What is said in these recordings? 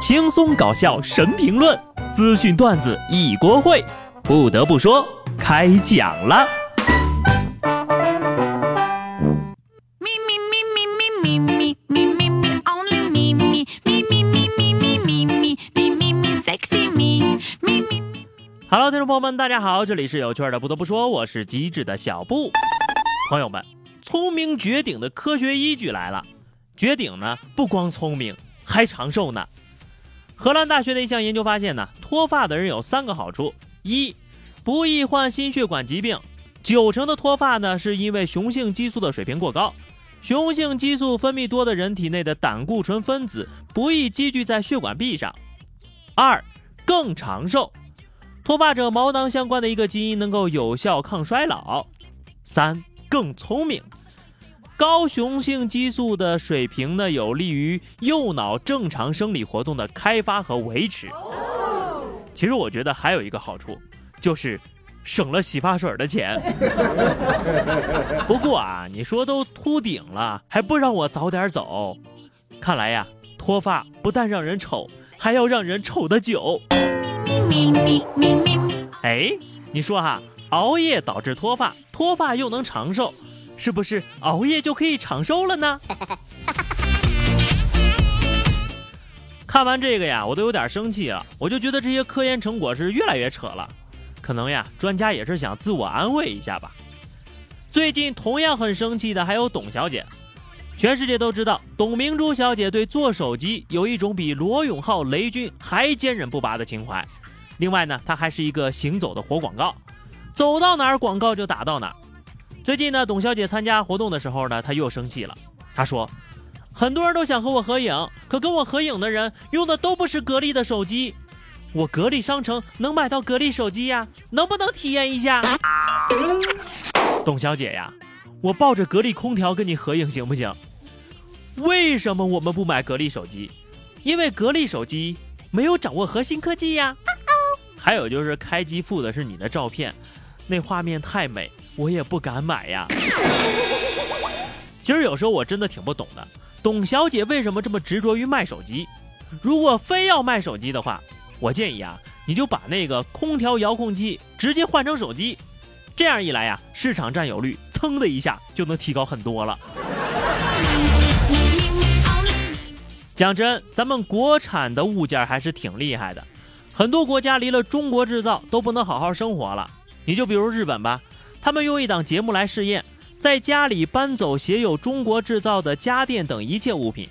轻松搞笑神评论，资讯段子一锅烩。不得不说，开讲了。Hello，听众朋友们，大家好，这里是有趣的。不得不说，我是机智的小布。朋友们，聪明绝顶的科学依据来了。绝顶呢，不光聪明，还长寿呢。荷兰大学的一项研究发现呢，脱发的人有三个好处：一，不易患心血管疾病；九成的脱发呢，是因为雄性激素的水平过高。雄性激素分泌多的人体内的胆固醇分子不易积聚在血管壁上。二，更长寿，脱发者毛囊相关的一个基因能够有效抗衰老。三，更聪明。高雄性激素的水平呢，有利于右脑正常生理活动的开发和维持。其实我觉得还有一个好处，就是省了洗发水的钱。不过啊，你说都秃顶了，还不让我早点走，看来呀，脱发不但让人丑，还要让人丑的久。哎，你说哈，熬夜导致脱发，脱发又能长寿。是不是熬夜就可以长寿了呢？看完这个呀，我都有点生气了。我就觉得这些科研成果是越来越扯了。可能呀，专家也是想自我安慰一下吧。最近同样很生气的还有董小姐。全世界都知道，董明珠小姐对做手机有一种比罗永浩、雷军还坚韧不拔的情怀。另外呢，她还是一个行走的活广告，走到哪儿广告就打到哪儿。最近呢，董小姐参加活动的时候呢，她又生气了。她说：“很多人都想和我合影，可跟我合影的人用的都不是格力的手机。我格力商城能买到格力手机呀，能不能体验一下？” 董小姐呀，我抱着格力空调跟你合影行不行？为什么我们不买格力手机？因为格力手机没有掌握核心科技呀。还有就是开机附的是你的照片，那画面太美。我也不敢买呀。其实有时候我真的挺不懂的，董小姐为什么这么执着于卖手机？如果非要卖手机的话，我建议啊，你就把那个空调遥控器直接换成手机，这样一来呀，市场占有率噌的一下就能提高很多了。讲真，咱们国产的物件还是挺厉害的，很多国家离了中国制造都不能好好生活了。你就比如日本吧。他们用一档节目来试验，在家里搬走写有“中国制造”的家电等一切物品，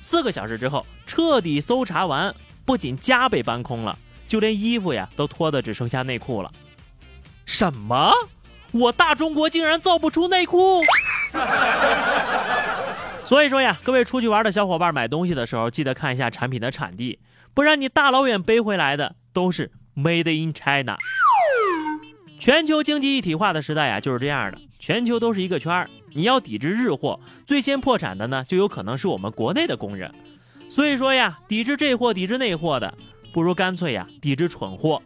四个小时之后彻底搜查完，不仅家被搬空了，就连衣服呀都脱的只剩下内裤了。什么？我大中国竟然造不出内裤？所以说呀，各位出去玩的小伙伴买东西的时候，记得看一下产品的产地，不然你大老远背回来的都是 Made in China。全球经济一体化的时代呀，就是这样的。全球都是一个圈儿，你要抵制日货，最先破产的呢，就有可能是我们国内的工人。所以说呀，抵制这货，抵制那货的，不如干脆呀，抵制蠢货。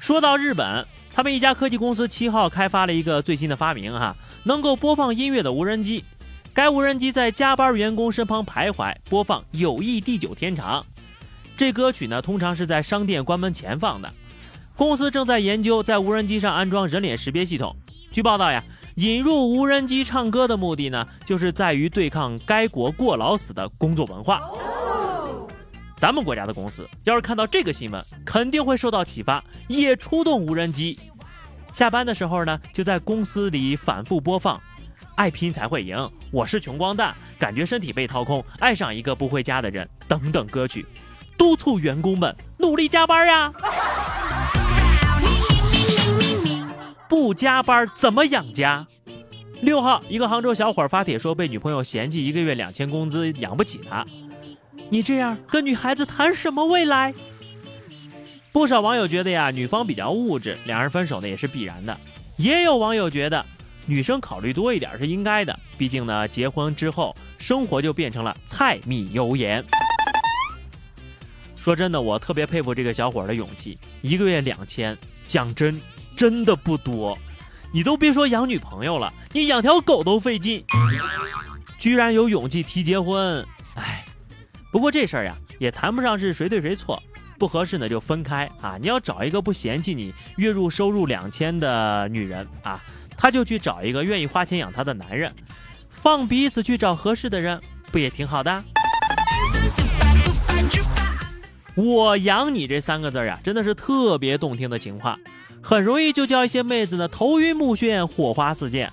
说到日本，他们一家科技公司七号开发了一个最新的发明，哈，能够播放音乐的无人机。该无人机在加班员工身旁徘徊，播放《友谊地久天长》。这歌曲呢，通常是在商店关门前放的。公司正在研究在无人机上安装人脸识别系统。据报道呀，引入无人机唱歌的目的呢，就是在于对抗该国过劳死的工作文化。咱们国家的公司要是看到这个新闻，肯定会受到启发，也出动无人机。下班的时候呢，就在公司里反复播放《爱拼才会赢》《我是穷光蛋》《感觉身体被掏空》《爱上一个不回家的人》等等歌曲。督促员工们努力加班呀！不加班怎么养家？六号，一个杭州小伙发帖说被女朋友嫌弃，一个月两千工资养不起他。你这样跟女孩子谈什么未来？不少网友觉得呀，女方比较物质，两人分手呢也是必然的。也有网友觉得女生考虑多一点是应该的，毕竟呢，结婚之后生活就变成了柴米油盐。说真的，我特别佩服这个小伙的勇气。一个月两千，讲真，真的不多。你都别说养女朋友了，你养条狗都费劲。居然有勇气提结婚，哎不过这事儿呀，也谈不上是谁对谁错，不合适呢就分开啊。你要找一个不嫌弃你月入收入两千的女人啊，他就去找一个愿意花钱养他的男人，放彼此去找合适的人，不也挺好的？我养你这三个字呀，真的是特别动听的情话，很容易就叫一些妹子呢头晕目眩、火花四溅。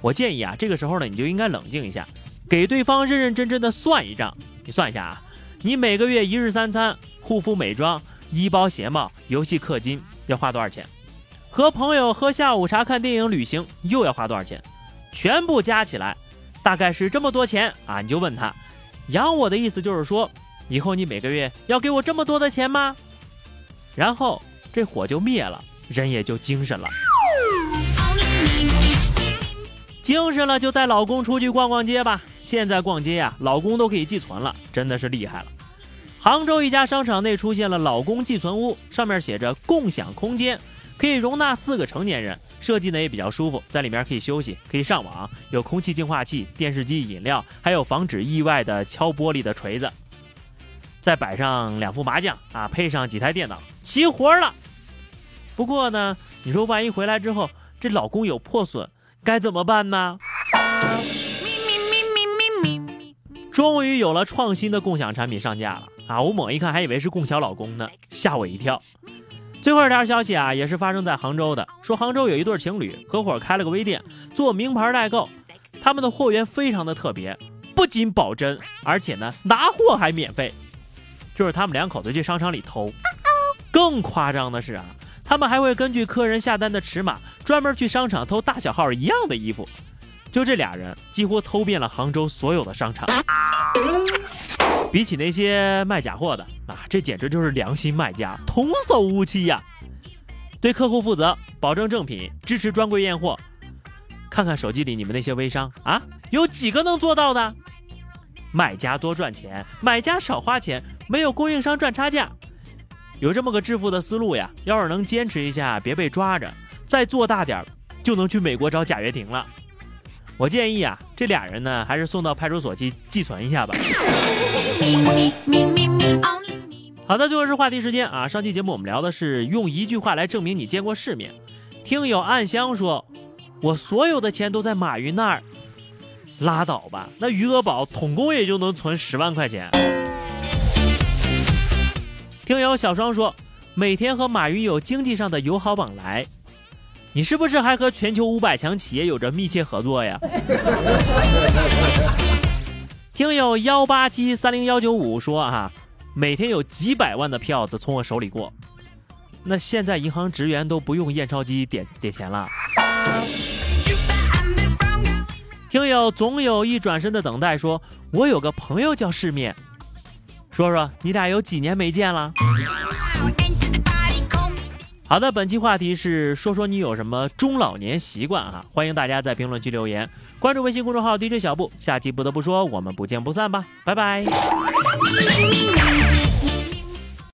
我建议啊，这个时候呢，你就应该冷静一下，给对方认认真真的算一账。你算一下啊，你每个月一日三餐、护肤美妆、医包鞋帽、游戏氪金要花多少钱？和朋友喝下午茶、看电影、旅行又要花多少钱？全部加起来，大概是这么多钱啊！你就问他，养我的意思就是说。以后你每个月要给我这么多的钱吗？然后这火就灭了，人也就精神了。精神了就带老公出去逛逛街吧。现在逛街呀，老公都可以寄存了，真的是厉害了。杭州一家商场内出现了老公寄存屋，上面写着“共享空间”，可以容纳四个成年人，设计呢也比较舒服，在里面可以休息，可以上网，有空气净化器、电视机、饮料，还有防止意外的敲玻璃的锤子。再摆上两副麻将啊，配上几台电脑，齐活了。不过呢，你说万一回来之后这老公有破损，该怎么办呢？终于有了创新的共享产品上架了啊！我猛一看还以为是共享老公呢，吓我一跳。最后一条消息啊，也是发生在杭州的，说杭州有一对情侣合伙开了个微店，做名牌代购，他们的货源非常的特别，不仅保真，而且呢拿货还免费。就是他们两口子去商场里偷，更夸张的是啊，他们还会根据客人下单的尺码，专门去商场偷大小号一样的衣服。就这俩人，几乎偷遍了杭州所有的商场。比起那些卖假货的啊，这简直就是良心卖家，童叟无欺呀！对客户负责，保证正品，支持专柜验货。看看手机里你们那些微商啊，有几个能做到的？卖家多赚钱，买家少花钱。没有供应商赚差价，有这么个致富的思路呀！要是能坚持一下，别被抓着，再做大点儿，就能去美国找贾跃亭了。我建议啊，这俩人呢，还是送到派出所去寄存一下吧。好的，最后是话题时间啊！上期节目我们聊的是用一句话来证明你见过世面。听友暗香说，我所有的钱都在马云那儿，拉倒吧，那余额宝统共也就能存十万块钱。听友小双说，每天和马云有经济上的友好往来，你是不是还和全球五百强企业有着密切合作呀？听友幺八七三零幺九五说啊，每天有几百万的票子从我手里过，那现在银行职员都不用验钞机点点钱了。听友总有一转身的等待说，我有个朋友叫世面。说说你俩有几年没见了？好的，本期话题是说说你有什么中老年习惯啊？欢迎大家在评论区留言，关注微信公众号 DJ 小布，下期不得不说，我们不见不散吧，拜拜。